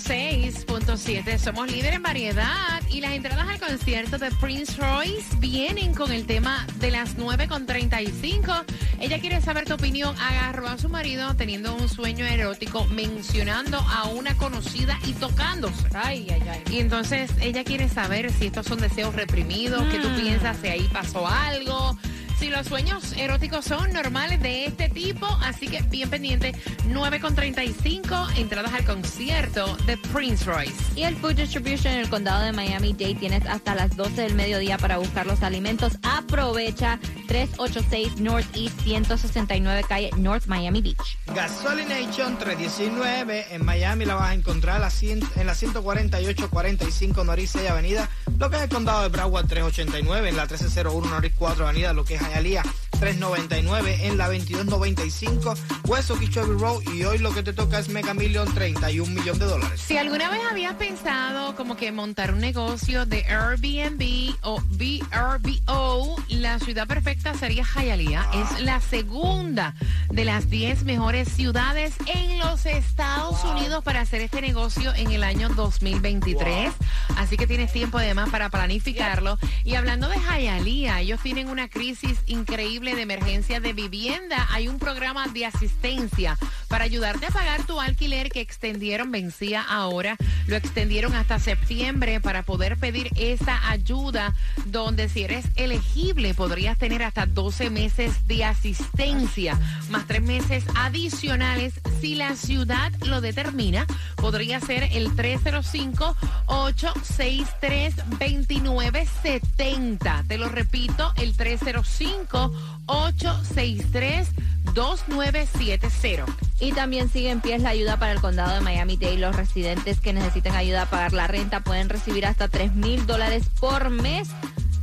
106.7 somos líderes en variedad y las entradas al concierto de Prince Royce vienen con el tema de las 9.35. Ella quiere saber tu opinión. Agarró a su marido teniendo un sueño erótico mencionando a una conocida y tocándose. Ay, ay, ay. Y entonces ella quiere saber si estos son deseos reprimidos, qué tú piensas, si ahí pasó algo. Si los sueños eróticos son normales de este tipo, así que bien pendiente, 9.35, entradas al concierto de Prince Royce. Y el Food Distribution en el condado de Miami-Dade tienes hasta las 12 del mediodía para buscar los alimentos. Aprovecha 386 Northeast 169 calle North Miami Beach. Gasolination 319 en Miami la vas a encontrar en la 148-45 Norris 6 Avenida, lo que es el condado de Broward 389 en la 1301 Norris 4 Avenida, lo que es Analía. 399 en la 2295 West Okeechobee Road y hoy lo que te toca es Mega Million 31 millones de dólares. Si alguna vez habías pensado como que montar un negocio de Airbnb o VRBO, la ciudad perfecta sería Hialeah. Es la segunda de las 10 mejores ciudades en los Estados Unidos para hacer este negocio en el año 2023. Así que tienes tiempo además para planificarlo. Y hablando de Hialeah, ellos tienen una crisis increíble de emergencia de vivienda. Hay un programa de asistencia para ayudarte a pagar tu alquiler que extendieron, vencía ahora, lo extendieron hasta septiembre para poder pedir esa ayuda, donde si eres elegible podrías tener hasta 12 meses de asistencia, más tres meses adicionales si la ciudad lo determina. Podría ser el 305-863-2970. Te lo repito, el 305-863-2970. Y también sigue en pie la ayuda para el condado de Miami-Dade. Los residentes que necesiten ayuda a pagar la renta pueden recibir hasta 3 mil dólares por mes.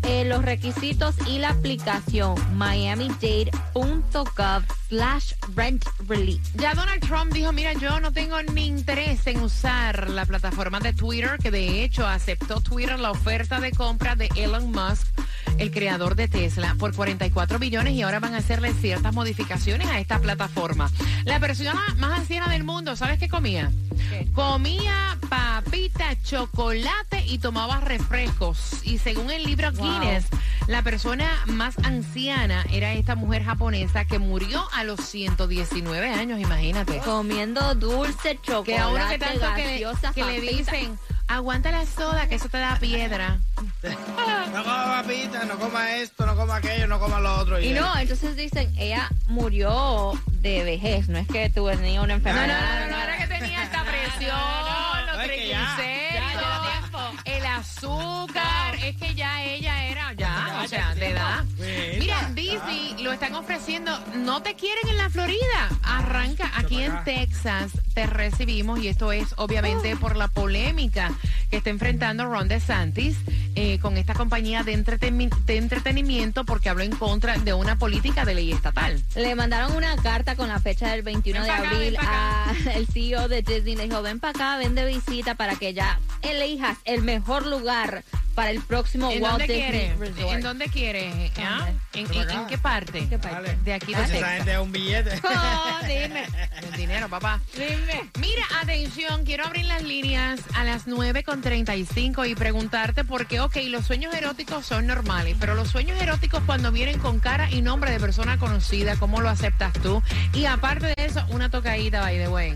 Eh, los requisitos y la aplicación miamidade.gov slash rent. Ya Donald Trump dijo, mira, yo no tengo ni interés en usar la plataforma de Twitter, que de hecho aceptó Twitter la oferta de compra de Elon Musk, el creador de Tesla, por 44 billones y ahora van a hacerle ciertas modificaciones a esta plataforma. La persona más anciana del mundo, ¿sabes qué comía? ¿Qué? Comía papita, chocolate y tomaba refrescos. Y según el libro Wow. Guinness, la persona más anciana era esta mujer japonesa que murió a los 119 años, imagínate. Comiendo dulce, chocolate, Que a uno que tanto que, le- gaseosa, que le papita. dicen, aguanta la soda, que eso te da piedra. No coma papita, no coma esto, no coma aquello, no coma lo otro. Y no, entonces dicen, ella murió de vejez, no es que tuvo tenía una No, no, enfermedad. no, no, no, era que tenía esta presión, los no, es que ya, triglicéridos, el azúcar, es que ya ella era, ya, o sea, de edad. Mira, Disney lo están ofreciendo, no te quieren en la Florida, arranca aquí en. Texas, te recibimos y esto es obviamente por la polémica que está enfrentando Ron DeSantis eh, con esta compañía de, entreteni- de entretenimiento porque habló en contra de una política de ley estatal. Le mandaron una carta con la fecha del 21 Ven de acá, abril al CEO de Disney. Le dijo, ven para acá, ven de visita para que ya elijas el mejor lugar para el próximo ¿En Walt dónde Disney quiere? Resort. ¿En dónde quiere? ¿Ah? ¿En, qué parte? ¿Qué parte? Dale. De aquí de Ah, Texas. esa gente es un billete. Oh, dime, El dinero, papá. dime. Mira, atención, quiero abrir las líneas a las 9.35 y preguntarte por qué, ok, los sueños eróticos son normales, pero los sueños eróticos cuando vienen con cara y nombre de persona conocida, ¿cómo lo aceptas tú? Y aparte de eso, una tocadita, by the way.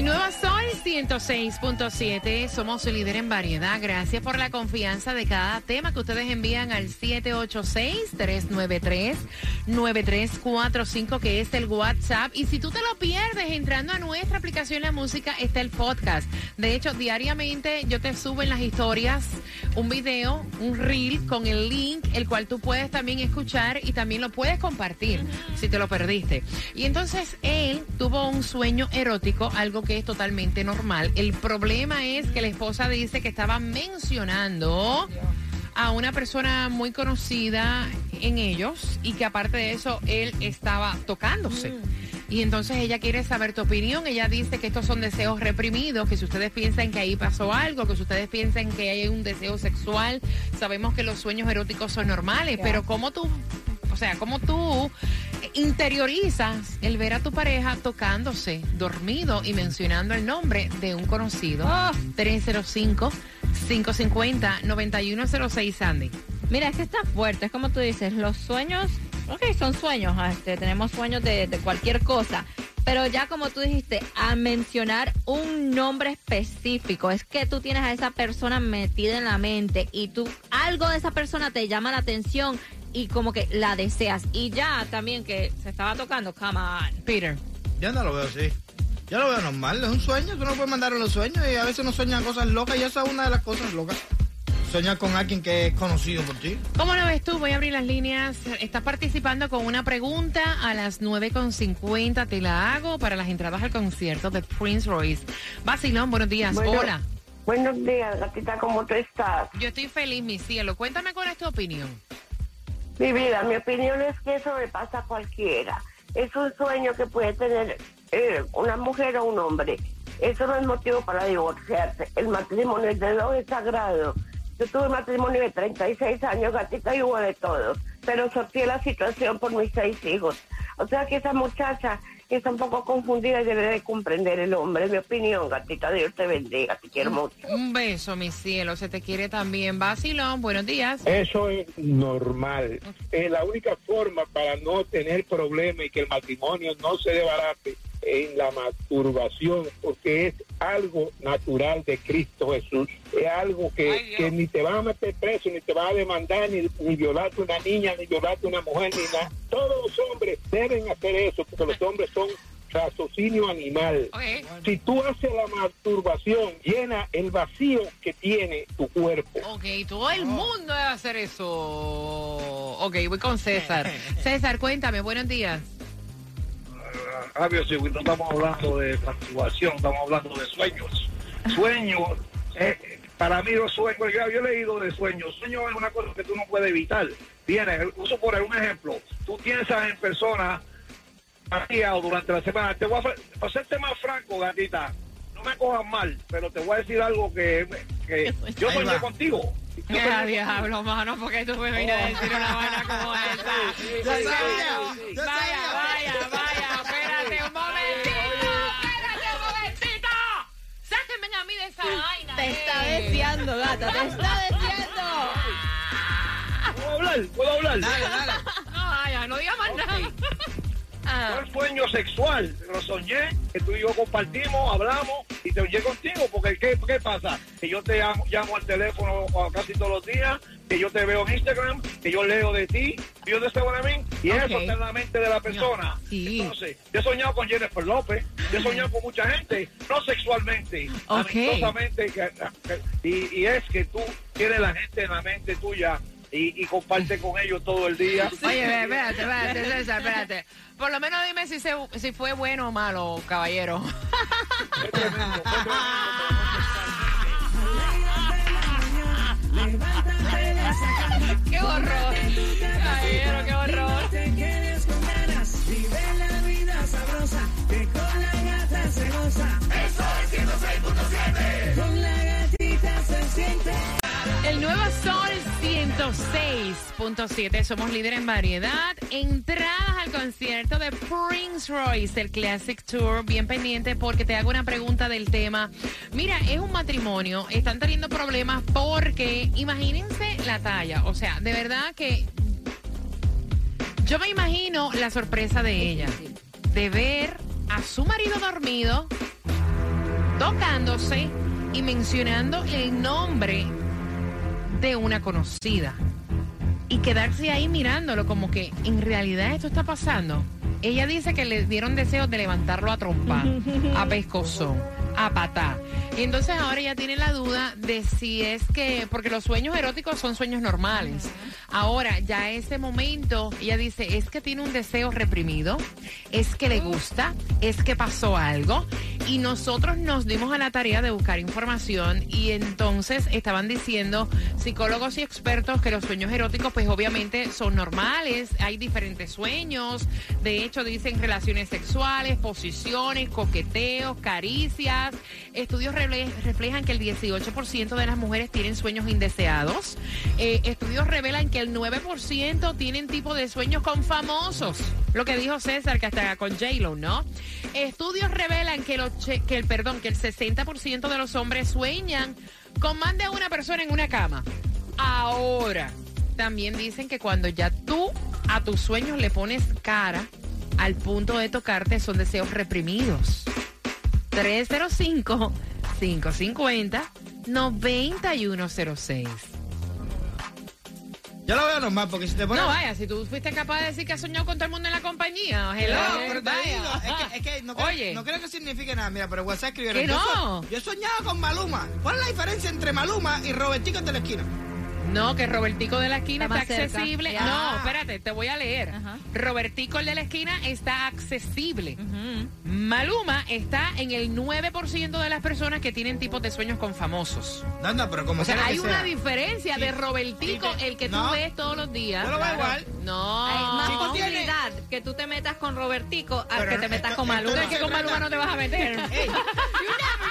El Nuevo 106.7 somos su líder en variedad. Gracias por la confianza de cada tema que ustedes envían al 786-393-9345 que es el WhatsApp. Y si tú te lo pierdes entrando a nuestra aplicación La Música está el podcast. De hecho, diariamente yo te subo en las historias un video, un reel con el link, el cual tú puedes también escuchar y también lo puedes compartir si te lo perdiste. Y entonces él tuvo un sueño erótico, algo que es totalmente normal. El problema es que la esposa dice que estaba mencionando a una persona muy conocida en ellos y que aparte de eso él estaba tocándose. Y entonces ella quiere saber tu opinión. Ella dice que estos son deseos reprimidos, que si ustedes piensan que ahí pasó algo, que si ustedes piensan que hay un deseo sexual, sabemos que los sueños eróticos son normales, pero ¿cómo tú, o sea, cómo tú interiorizas el ver a tu pareja tocándose, dormido y mencionando el nombre de un conocido? 305-550-9106, Sandy. Mira, es que está fuerte, es como tú dices, los sueños, ok, son sueños, ah, este, tenemos sueños de, de cualquier cosa, pero ya como tú dijiste, a mencionar un nombre específico, es que tú tienes a esa persona metida en la mente y tú, algo de esa persona te llama la atención y como que la deseas. Y ya también que se estaba tocando, come on. Peter. Yo no lo veo así. Yo lo veo normal, es un sueño, tú no puedes mandar en los sueños y a veces uno sueña cosas locas y esa es una de las cosas locas. Soñar con alguien que es conocido por ti. ¿Cómo lo ves tú? Voy a abrir las líneas. Estás participando con una pregunta a las 9.50. Te la hago para las entradas al concierto de Prince Royce. Basilón, buenos días. Bueno, Hola. Buenos días, gatita, ¿cómo tú estás? Yo estoy feliz, mi cielo. Cuéntame cuál es tu opinión. Mi vida, mi opinión es que eso le pasa a cualquiera. Es un sueño que puede tener eh, una mujer o un hombre. Eso no es motivo para divorciarse. El matrimonio de dos es sagrado. Yo tuve matrimonio de 36 años, gatita, y hubo de todo. Pero sorteé la situación por mis seis hijos. O sea que esa muchacha está un poco confundida y debe de comprender el hombre. Mi opinión, gatita, Dios te bendiga, te quiero mucho. Un beso, mi cielo. Se te quiere también. Basilón, buenos días. Eso es normal. Es la única forma para no tener problemas y que el matrimonio no se desbarate en la masturbación, porque es algo natural de Cristo Jesús. Es algo que, que ni te van a meter preso, ni te van a demandar, ni, ni violarte una niña, ni violarte una mujer, ni nada. Todos los hombres deben hacer eso, porque los hombres son raciocinio animal. Si tú haces la masturbación, llena el vacío que tiene tu cuerpo. Ok, todo el mundo debe hacer eso. Ok, voy con César. César, cuéntame, buenos días. Fabio, si no estamos hablando de masturbación, estamos hablando de sueños. Sueños, eh, para mí los sueños, yo, he leído de sueños. Sueños es una cosa que tú no puedes evitar. Tienes, uso por un ejemplo, tú piensas en personas o durante la semana. Te voy a, para serte más franco, gatita, no me cojas mal, pero te voy a decir algo que, que yo soñé contigo. Ya, soñé diablo, mano, porque tú me vienes a decir una vaina como yo Vaya, vaya, vaya, De esa vaina. Te está eh. deseando, gata, te está deseando. ¿Puedo hablar? ¿Puedo hablar? Dale, dale. No, vaya, no digas más nada. Ah, Fue un sueño sexual, lo soñé, que tú y yo compartimos, hablamos y te soñé contigo, porque ¿qué, qué pasa? Que yo te llamo, llamo al teléfono casi todos los días, que yo te veo en Instagram, que yo leo de ti, yo de y eso está en la mente de la persona. Sí. Entonces, yo he soñado con Jennifer López, yo he soñado con mucha gente, no sexualmente, Ok. amistosamente, y, y es que tú tienes la gente en la mente tuya y, y comparte con ellos todo el día. Oye, espérate, espérate, César, espérate. Por lo menos dime si, se, si fue bueno o malo, caballero. El nuevo Sol 106.7. Somos líder en variedad. Entradas al concierto de Prince Royce, el Classic Tour. Bien pendiente porque te hago una pregunta del tema. Mira, es un matrimonio. Están teniendo problemas porque, imagínense la talla. O sea, de verdad que yo me imagino la sorpresa de ella. De ver a su marido dormido tocándose y mencionando el nombre de una conocida. Y quedarse ahí mirándolo como que en realidad esto está pasando. Ella dice que le dieron deseos de levantarlo a trompa, a pescozón, a patá. Y entonces ahora ella tiene la duda de si es que, porque los sueños eróticos son sueños normales. Ahora, ya ese momento, ella dice, es que tiene un deseo reprimido, es que le gusta, es que pasó algo. Y nosotros nos dimos a la tarea de buscar información y entonces estaban diciendo psicólogos y expertos que los sueños eróticos pues obviamente son normales, hay diferentes sueños, de hecho dicen relaciones sexuales, posiciones, coqueteos, caricias. Estudios reflejan que el 18% de las mujeres tienen sueños indeseados. Eh, estudios revelan que el 9% tienen tipo de sueños con famosos. Lo que dijo César, que hasta con J-Lo, ¿no? Estudios revelan que el perdón, que el 60% de los hombres sueñan con más de una persona en una cama. Ahora, también dicen que cuando ya tú a tus sueños le pones cara al punto de tocarte son deseos reprimidos. 305-550-9106. Yo lo veo normal, porque si te pones... No, vaya, si tú fuiste capaz de decir que has soñado con todo el mundo en la compañía, hello, No, pero te digo, es que, es que no, creo, Oye. no creo que signifique nada. Mira, pero WhatsApp escribieron. ¿Que yo no? so- Yo he soñado con Maluma. ¿Cuál es la diferencia entre Maluma y Robertico de la esquina? No, que Robertico de la esquina Está accesible. Ya. No, espérate, te voy a leer. Ajá. Robertico el de la esquina está accesible. Ujú. Maluma está en el 9% de las personas que tienen tipos de sueños con famosos. No, no, pero como O sea, que hay una sea. diferencia Sí. de Robertico, te- el que tú no. ves todos los días. Yo lo veo igual. No. Hay más posibilidad que tú te metas con Robertico a Pero que te esto- metas con Maluma. Tú no es que con Maluma no te vas a meter. Ey,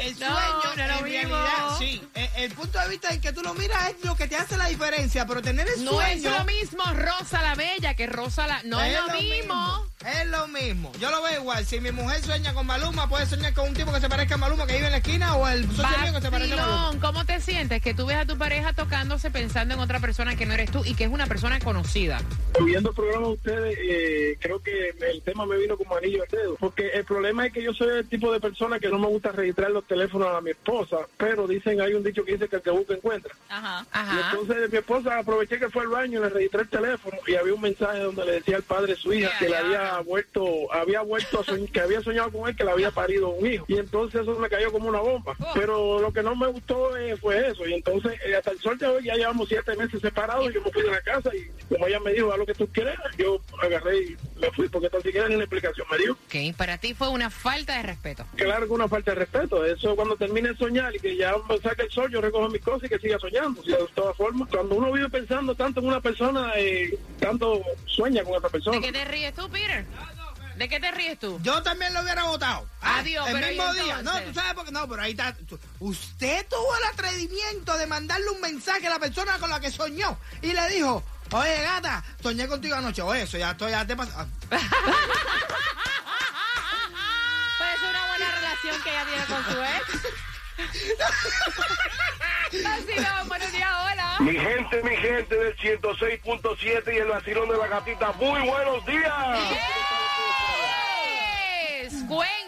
El No, sueño, no es lo en mismo. realidad, sí. El, el punto de vista en que tú lo miras es lo que te hace la diferencia, pero tener el No es sueño... lo mismo Rosa la Bella que Rosa la... No es, lo mismo. Es lo mismo. Yo lo veo igual. Si mi mujer sueña con Maluma, puede soñar con un tipo que se parezca a Maluma que vive en la esquina o el socio mío que se parezca a Maluma. ¿cómo te sientes? Que tú ves a tu pareja tocándose pensando en otra persona que no eres tú y que es una persona conocida. Viendo el programa de ustedes, eh, creo que el tema me vino como anillo al dedo. Porque el problema es que yo soy el tipo de persona que no me gusta registrar los teléfonos a mi esposa, pero dicen, hay un dicho que dice que el que busca encuentra. Ajá. Y entonces mi esposa aproveché que fue al baño y le registré el teléfono y había un mensaje donde le decía al padre de su hija que le había vuelto, había vuelto a soñ- que había soñado con él que le había parido un hijo. Y entonces eso me cayó como una bomba. Oh. Pero lo que no me gustó eh, fue eso. Y entonces eh, hasta el sol de hoy ya llevamos siete meses separados y yo me fui de la casa y como ella me dijo, haz lo que tú quieras, yo agarré y me fui porque tan siquiera ni una explicación me dio. Ok, para ti fue una falta de respeto. Claro que una falta de respeto. Eso cuando termine de soñar y que ya me saque el sol, yo recojo mis cosas y que siga soñando. De todas formas, cuando uno vive pensando tanto en una persona, eh, tanto sueña con otra persona. ¿De qué te ríes tú, Peter? ¿De qué te ríes tú? Yo también lo hubiera votado. Ah, Adiós, el pero mismo ¿y día. No, tú sabes por qué. No, pero ahí está. Usted tuvo el atrevimiento de mandarle un mensaje a la persona con la que soñó y le dijo. Oye, gata, soñé contigo anoche. Oye, eso ya, esto ya te pasa. tiene con su ex. Vacilón, buenos días, hola. Mi gente, mi gente del 106.7 y el vacilón de la gatita, muy buenos días. Yes, Cuéntame,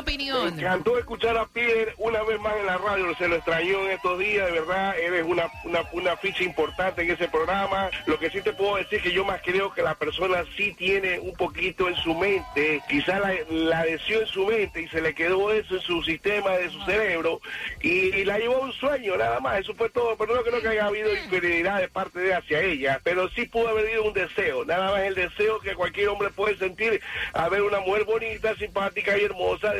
opinión? encantó escuchar a Pierre una vez más en la radio, se lo extrañó en estos días, de verdad, eres una, una, ficha importante en ese programa. Lo que sí te puedo decir que yo más creo que la persona sí tiene un poquito en su mente, quizá la, deseó en su mente y se le quedó eso en su sistema de su cerebro y, la llevó a un sueño, nada más, eso fue todo, pero no creo que haya habido infidelidad de parte de hacia ella, pero sí pudo haber habido un deseo, nada más el deseo que cualquier hombre puede sentir a ver una mujer bonita, simpática y hermosa,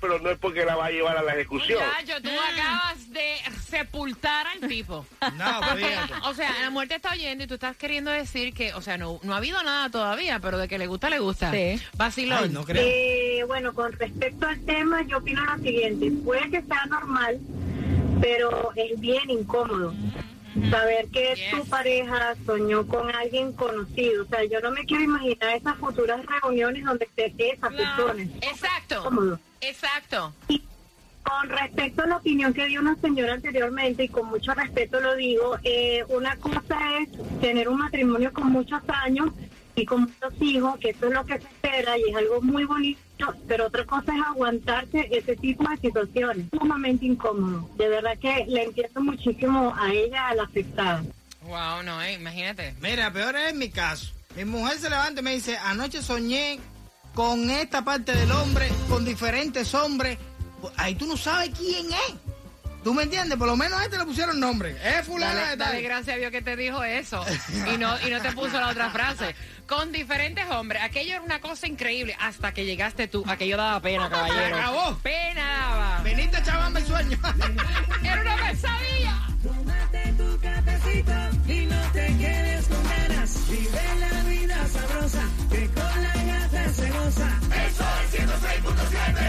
pero no es porque la va a llevar a la ejecución. Muchacho, tú acabas de sepultar al tipo. No, o sea, la muerte está oyendo y tú estás queriendo decir que, o sea, no, no ha habido nada todavía, pero de que le gusta, le gusta. Sí. Vacilón. Ay, no creo. Eh, bueno, con respecto al tema, yo opino lo siguiente. Puede que sea normal, pero es bien incómodo. Saber que Yes. tu pareja soñó con alguien conocido. O sea, yo no me quiero imaginar esas futuras reuniones donde esté esa persona. Exacto. Cómodo. Exacto. Con respecto a la opinión que dio una señora anteriormente, y con mucho respeto lo digo, eh, una cosa es tener un matrimonio con muchos años y con muchos hijos, que eso es lo que se espera. y es algo muy bonito, pero otra cosa es aguantarse ese tipo de situaciones. Sumamente incómodo. De verdad que le entiendo muchísimo a ella, a la afectada. Wow, no, eh, imagínate. Mira, peor es mi caso. Mi mujer se levanta y me dice, anoche soñé con esta parte del hombre, con diferentes hombres. Pues, Ahí tú no sabes quién es. ¿Tú me entiendes? Por lo menos a este le pusieron nombre. Es fulana Dale, de dale tal. gracias a Dios que te dijo eso y no, y no te puso la otra frase. Con diferentes hombres. Aquello era una cosa increíble hasta que llegaste tú. Aquello daba pena, caballero. acabó. Pena daba. Veniste a chavarme el sueño. Eso sorry i didn't sleep with the